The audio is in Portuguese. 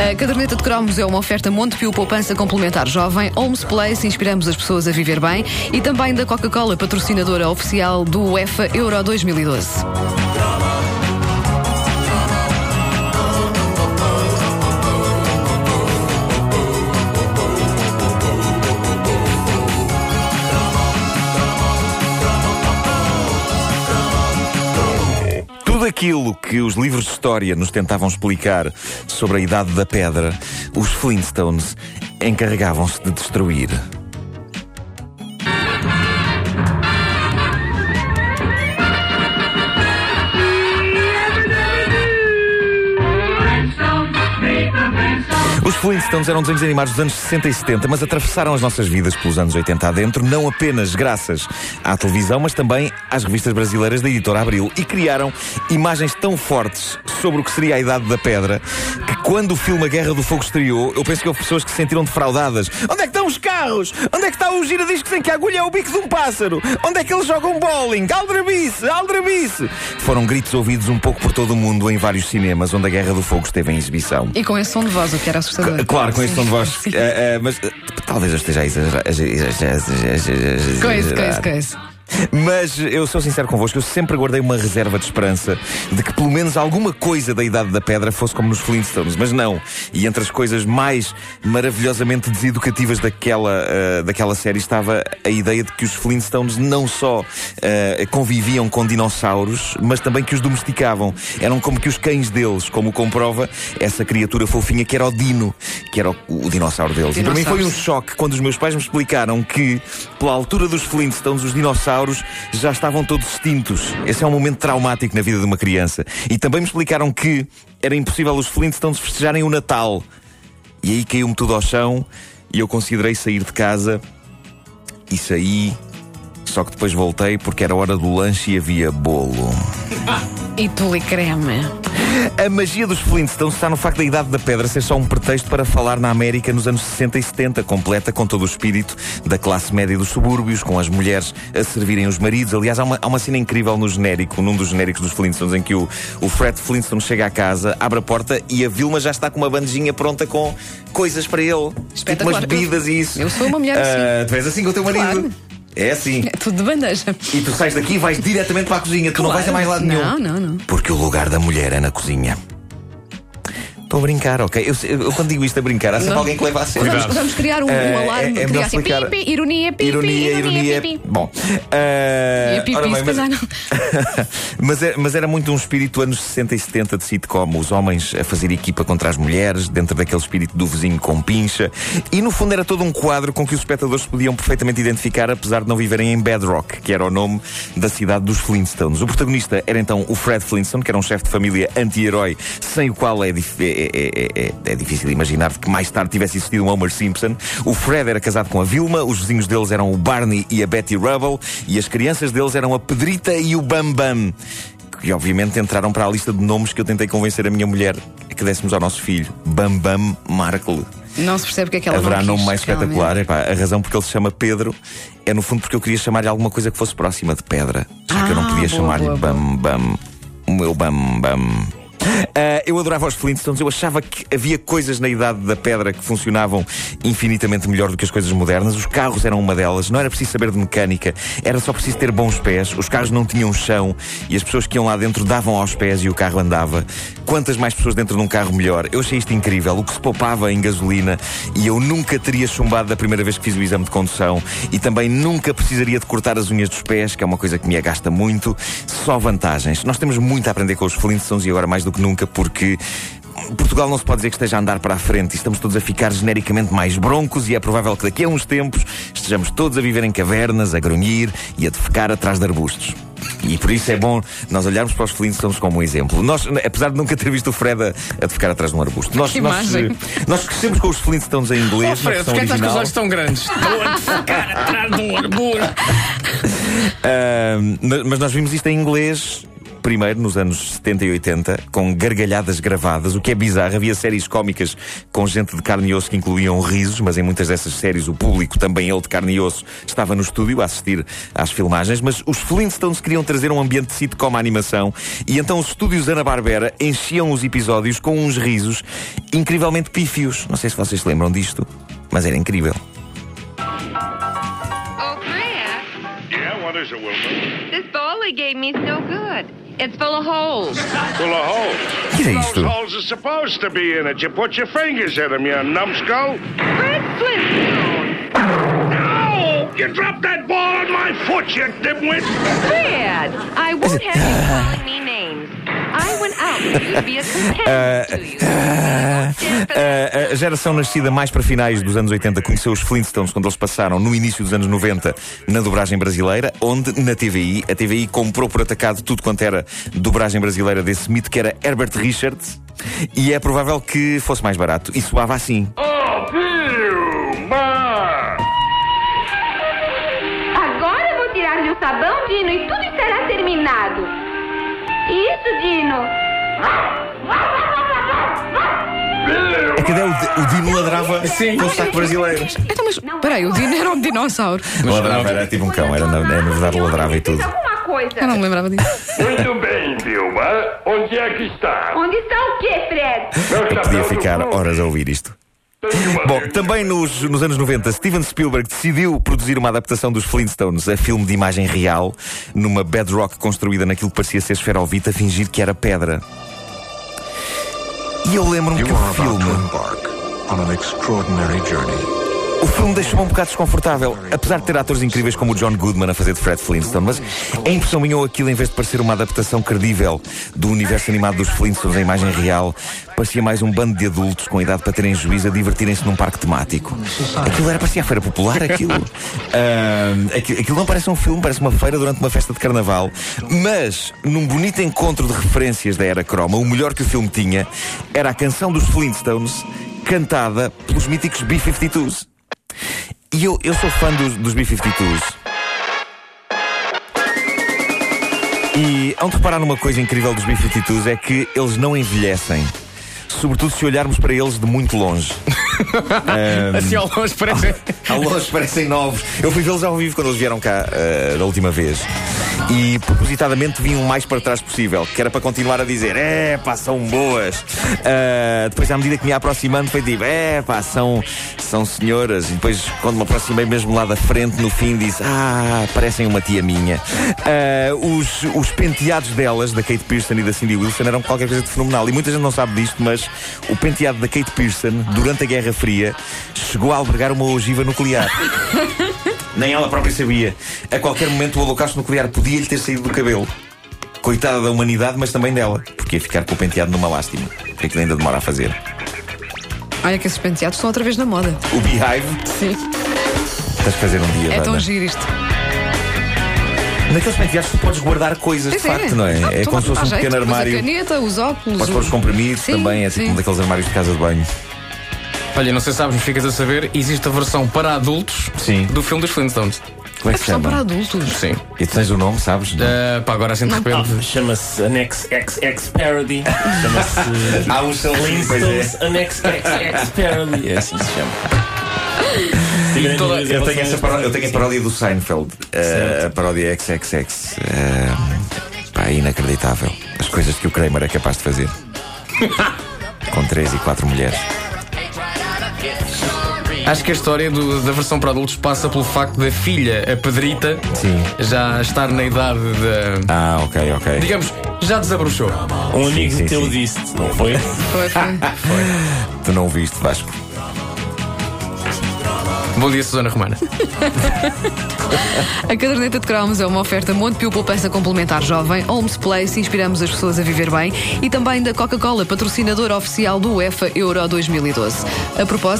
A caderneta de cromos é uma oferta Montepio Poupança Complementar Jovem, Holmes Place, inspiramos as pessoas a viver bem e também da Coca-Cola, patrocinadora oficial do UEFA Euro 2012. Aquilo que os livros de história nos tentavam explicar sobre a Idade da Pedra, os Flintstones encarregavam-se de destruir. Os Flintstones eram desenhos animados dos anos 60 e 70, mas atravessaram as nossas vidas pelos anos 80 adentro, não apenas graças à televisão, mas também às revistas brasileiras da editora Abril, e criaram imagens tão fortes sobre o que seria a Idade da Pedra que quando o filme A Guerra do Fogo estreou, eu penso que houve pessoas que se sentiram defraudadas. Onde é que estão os carros? Onde é que está o giradiscos em que a agulha é o bico de um pássaro? Onde é que eles jogam bowling? Aldrabice! Aldrabice! Foram gritos ouvidos um pouco por todo o mundo em vários cinemas onde a Guerra do Fogo esteve em exibição. E com esse som de voz, o que era assustador. Claro, com esse tom de voz. Eh, mas eh, talvez eu esteja a exagerar. Isso, com isso. Mas eu sou sincero convosco, eu sempre guardei uma reserva de esperança de que pelo menos alguma coisa da Idade da Pedra fosse como nos Flintstones, mas não. E entre as coisas mais maravilhosamente deseducativas daquela, uh, daquela série estava a ideia de que os Flintstones não só uh, conviviam com dinossauros, mas também que os domesticavam. Eram como que os cães deles, como comprova essa criatura fofinha que era o Dino, que era o, o dinossauro deles. E para mim foi um choque quando os meus pais me explicaram que, pela altura dos Flintstones, os dinossauros já estavam todos extintos. Esse é um momento traumático na vida de uma criança. E também me explicaram que era impossível os Flintstones festejarem o Natal. E aí caiu-me tudo ao chão e eu considerei sair de casa e saí. Só que depois voltei porque era hora do lanche e havia bolo. E tule creme. A magia dos Flintstones está no facto da Idade da Pedra ser só um pretexto para falar na América nos anos 60 e 70, completa com todo o espírito da classe média dos subúrbios, com as mulheres a servirem os maridos. Aliás, há uma, há uma cena incrível no genérico, num dos genéricos dos Flintstones, em que o, o Fred Flintstone chega à casa, abre a porta e a Vilma já está com uma bandejinha pronta com coisas para ele. Tipo umas bebidas e isso. Eu sou uma mulher assim. Uh, tu és assim com o teu marido. Claro. É assim. É tudo de bandeja. E tu sais daqui e vais diretamente para a cozinha. Tu não vais a mais lado nenhum. Não, não, não. Porque o lugar da mulher é na cozinha. Estou a brincar, ok? Eu, eu, eu quando digo isto a brincar, há sempre alguém que leva a sério. Vamos, vamos criar um, um Eh, alarme é- é que diga melhor assim: pipi, ironia, pipi, Ironia, ironia. pipi. Bom. eh, E a pipi, bem, se calhar não. mas, é- mas era muito um espírito anos 60 e 70 de sitcom. Os homens a fazer equipa contra as mulheres, dentro daquele espírito do vizinho com pincha. E no fundo era todo um quadro com que os espectadores podiam perfeitamente identificar, apesar de não viverem em Bedrock, que era o nome da cidade dos Flintstones. O protagonista era então o Fred Flintstone, que era um chefe de família anti-herói, sem o qual é, dif- é- é- é- é- é difícil imaginar que mais tarde tivesse existido um Homer Simpson. O Fred era casado com a Vilma, os vizinhos deles eram o Barney e a Betty Rubble, e as crianças deles eram a Pedrita e o Bam Bam. Que obviamente entraram para a lista de nomes que eu tentei convencer a minha mulher a que dessemos ao nosso filho. Bam Bam Markle. Não se percebe o que é que ela Haverá não nome quis, mais realmente. espetacular. Epá, a razão porque ele se chama Pedro é no fundo porque eu queria chamar-lhe alguma coisa que fosse próxima de pedra. Só que eu não Ah, podia chamar-lhe Bam Bam. O meu Bam Bam. Ah, eu adorava os Flintstones, eu achava que havia coisas na idade da pedra que funcionavam infinitamente melhor do que as coisas modernas. Os carros eram uma delas, não era preciso saber de mecânica, era só preciso ter bons pés. Os carros não tinham chão e as pessoas que iam lá dentro davam aos pés e o carro andava. Quantas mais pessoas dentro de um carro, melhor. Eu achei isto incrível, o que se poupava em gasolina e eu nunca teria chumbado da primeira vez que fiz o exame de condução e também nunca precisaria de cortar as unhas dos pés, que é uma coisa que me agasta muito. Só vantagens. Nós temos muito a aprender com os Flintstones e agora mais do que nunca, porque Portugal não se pode dizer que esteja a andar para a frente e estamos todos a ficar genericamente mais broncos e é provável que daqui a uns tempos estejamos todos a viver em cavernas, a grunhir e a defecar atrás de arbustos. E por isso é bom nós olharmos para os Flintstones como um exemplo. Nós, apesar de nunca ter visto o Fred a, a defecar atrás de um arbusto, nós, nós, nós crescemos com os Flintstones em inglês. Oh, Fred, porquê que estás com os olhos tão grandes? Estou a defecar atrás de um arbusto. Mas mas nós vimos isto em inglês primeiro nos anos 70 e 80, com gargalhadas gravadas, o que é bizarro. Havia séries cómicas com gente de carne e osso que incluíam risos, mas em muitas dessas séries o público, também ele de carne e osso, estava no estúdio a assistir às filmagens. Mas os Flintstones queriam trazer um ambiente de sitcom à animação e então os estúdios Ana-Barbera enchiam os episódios com uns risos incrivelmente pífios. Não sei se vocês se lembram disto, mas era incrível. Oh, Fred, Yeah, what is it, Wilma? this bowl they gave me is no good. It's full of holes. Full of holes. O que Those isto? holes are supposed to be in it. You put your fingers in them, you numbskull. Fred Flintstone. No! You dropped that ball on my foot, you dimwit! Fred, I won't have you calling me a you. A, a geração nascida mais para finais dos anos 80 conheceu os Flintstones quando eles passaram no início dos anos 90 na dobragem brasileira, onde na TVI, a TVI comprou por atacado tudo quanto era dobragem brasileira desse mito que era Herbert Richards, e é provável que fosse mais barato. E soava assim. Oh, Vilma! Agora eu vou tirar-lhe o sabão, Dino, e tudo será terminado. Isso, Dino. É que o, o Dino ladrava com o saco brasileiro. Então, mas peraí, o Dino era um dinossauro. Ladrava, era tipo um cão, era na, na verdade ladrava e tudo. Diz alguma coisa. Eu não me lembrava disso. Muito bem, Vilma. Onde é que está? Onde está o quê, Fred? Eu podia ficar horas a ouvir isto. Bom, também nos, nos anos 90, Steven Spielberg decidiu produzir uma adaptação dos Flintstones a filme de imagem real, numa bedrock construída naquilo que parecia ser esferovite, a fingir que era pedra. E eu lembro-me que o filme. O filme deixou-me um bocado desconfortável, apesar de ter atores incríveis como o John Goodman a fazer de Fred Flintstone, mas a impressão minha ou aquilo, em vez de parecer uma adaptação credível do universo animado dos Flintstones em imagem real, parecia mais um bando de adultos com idade para terem juízo a divertirem-se num parque temático. Aquilo era, parecia a feira popular, aquilo. Aquilo. Aquilo não parece um filme, parece uma feira durante uma festa de carnaval, mas num bonito encontro de referências da era croma, o melhor que o filme tinha era a canção dos Flintstones cantada pelos míticos B-52s. E eu, eu sou fã dos, dos B-52s. E hão de reparar numa coisa incrível dos B-52s é que eles não envelhecem. Sobretudo se olharmos para eles de muito longe. Assim ao longe parece. Ao longe parecem novos. Eu fui vê-los ao vivo quando eles vieram cá eh, da última vez. E propositadamente vim o mais para trás possível, que era para continuar a dizer: é pá, são boas. Ah, depois, à medida que me ia aproximando, foi tipo: é pá, são, são senhoras. E depois, quando me aproximei mesmo lá da frente, no fim, disse: ah, parecem uma tia minha. Ah, os, os penteados delas, da Kate Pearson e da Cindy Wilson, eram qualquer coisa de fenomenal. E muita gente não sabe disto, mas o penteado da Kate Pearson, durante a Guerra Fria, chegou a albergar uma ogiva nuclear. Nem ela própria sabia. A qualquer momento o holocausto nuclear podia-lhe ter saído do cabelo. Coitada da humanidade, mas também dela. Porque ia ficar com o penteado numa lástima. Que aquilo ainda demora a fazer. Olha que esses penteados estão outra vez na moda. O Beehive, Sim. tens de fazer um dia. É tão giro isto. Naqueles penteados tu podes guardar coisas, de Pois facto, não é? É tu como se fosse um jeito, pequeno pões armário. A caneta, os óculos. Podes o- pôr os comprimidos Sim, também, é tipo sim. um daqueles armários de casa de banho. Olha, não sei se sabes, mas ficas a saber, existe a versão para adultos Sim. do filme dos Flintstones. Como é É que se versão para chama? adultos. Sim. E tu tens o nome, sabes? Uh, pá, agora assim de repente. Chama-se Annex XX Parody. Chama-se Há um pois é. Flintstones Annex XX Parody. É assim que se chama. Tiverem toda- Eu tenho, essa a paródia, eu tenho a paródia do Seinfeld, eh, a paródia XXX. eh, pá, é inacreditável. As coisas que o Kramer é capaz de fazer. Com três e quatro mulheres. Acho que a história do- da versão para adultos passa pelo facto da filha, a Pedrita, Sim. já estar na idade de. Ah, ok, ok. Digamos, já desabrochou. Um amigo sim, teu sim. disse não foi? Foi, foi. Tu não o viste, Vasco. Bom dia, Susana Romana. A caderneta de cromos é uma oferta Montepio Poupança Complementar Jovem, Holmes Place, inspiramos as pessoas a viver bem, e também da Coca-Cola, patrocinadora oficial do UEFA Euro 2012. A propósito,